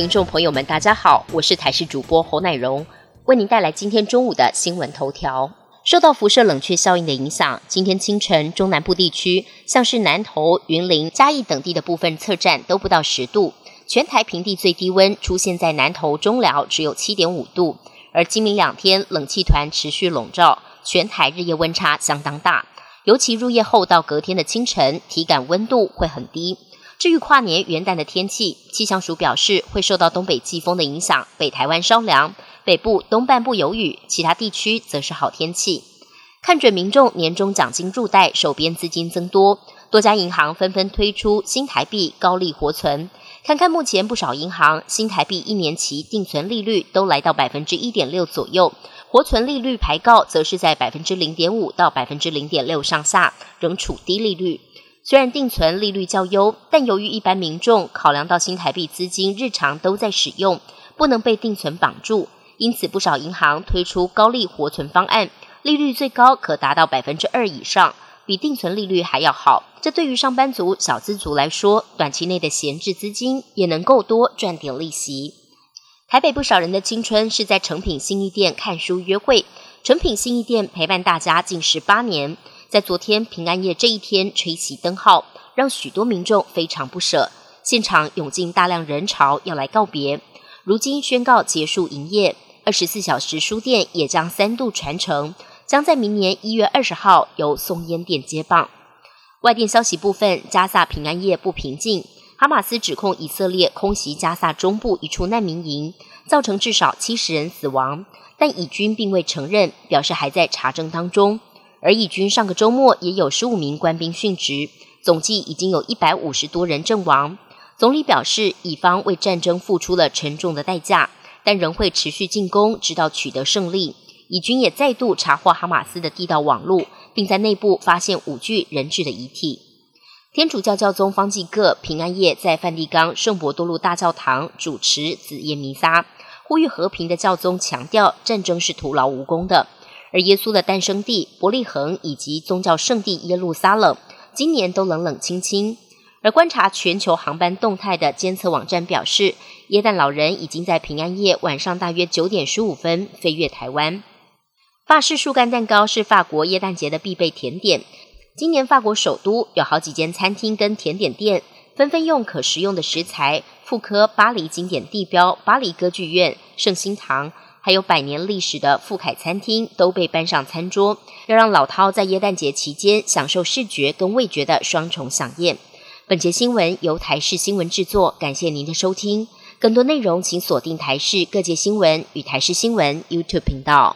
听众朋友们，大家好，我是台视主播侯乃荣，为您带来今天中午的新闻头条。受到辐射冷却效应的影响，今天清晨中南部地区，像是南投、云林、嘉义等地的部分测站都不到十度。全台平地最低温出现在南投中寮，只有七点五度。而今明两天冷气团持续笼罩，全台日夜温差相当大，尤其入夜后到隔天的清晨，体感温度会很低。至于跨年元旦的天气，气象署表示会受到东北季风的影响，北台湾稍凉，北部东半部有雨，其他地区则是好天气。看准民众年终奖金入袋，手边资金增多，多家银行纷纷推出新台币高利活存。看看目前不少银行新台币一年期定存利率都来到百分之一点六左右，活存利率排高则是在百分之零点五到百分之零点六上下，仍处低利率。虽然定存利率较优，但由于一般民众考量到新台币资金日常都在使用，不能被定存绑住，因此不少银行推出高利活存方案，利率最高可达到百分之二以上。比定存利率还要好，这对于上班族、小资族来说，短期内的闲置资金也能够多赚点利息。台北不少人的青春是在诚品新义店看书约会，诚品新义店陪伴大家近十八年，在昨天平安夜这一天吹起灯号，让许多民众非常不舍，现场涌进大量人潮要来告别。如今宣告结束营业，二十四小时书店也将三度传承。将在明年一月二十号由松烟店接棒。外电消息部分，加萨平安夜不平静，哈马斯指控以色列空袭加萨中部一处难民营，造成至少七十人死亡，但以军并未承认，表示还在查证当中。而以军上个周末也有十五名官兵殉职，总计已经有一百五十多人阵亡。总理表示，以方为战争付出了沉重的代价，但仍会持续进攻，直到取得胜利。以军也再度查获哈马斯的地道网路，并在内部发现五具人质的遗体。天主教教宗方济各平安夜在梵蒂冈圣伯多禄大教堂主持子夜弥撒，呼吁和平的教宗强调战争是徒劳无功的。而耶稣的诞生地伯利恒以及宗教圣地耶路撒冷今年都冷冷清清。而观察全球航班动态的监测网站表示，耶诞老人已经在平安夜晚上大约九点十五分飞越台湾。法式树干蛋糕是法国耶诞节的必备甜点。今年法国首都有好几间餐厅跟甜点店，纷纷用可食用的食材复刻巴黎经典地标巴黎歌剧院、圣心堂，还有百年历史的富凯餐厅都被搬上餐桌，要让老饕在耶诞节期间享受视觉跟味觉的双重享宴。本节新闻由台视新闻制作，感谢您的收听。更多内容请锁定台视各界新闻与台视新闻 YouTube 频道。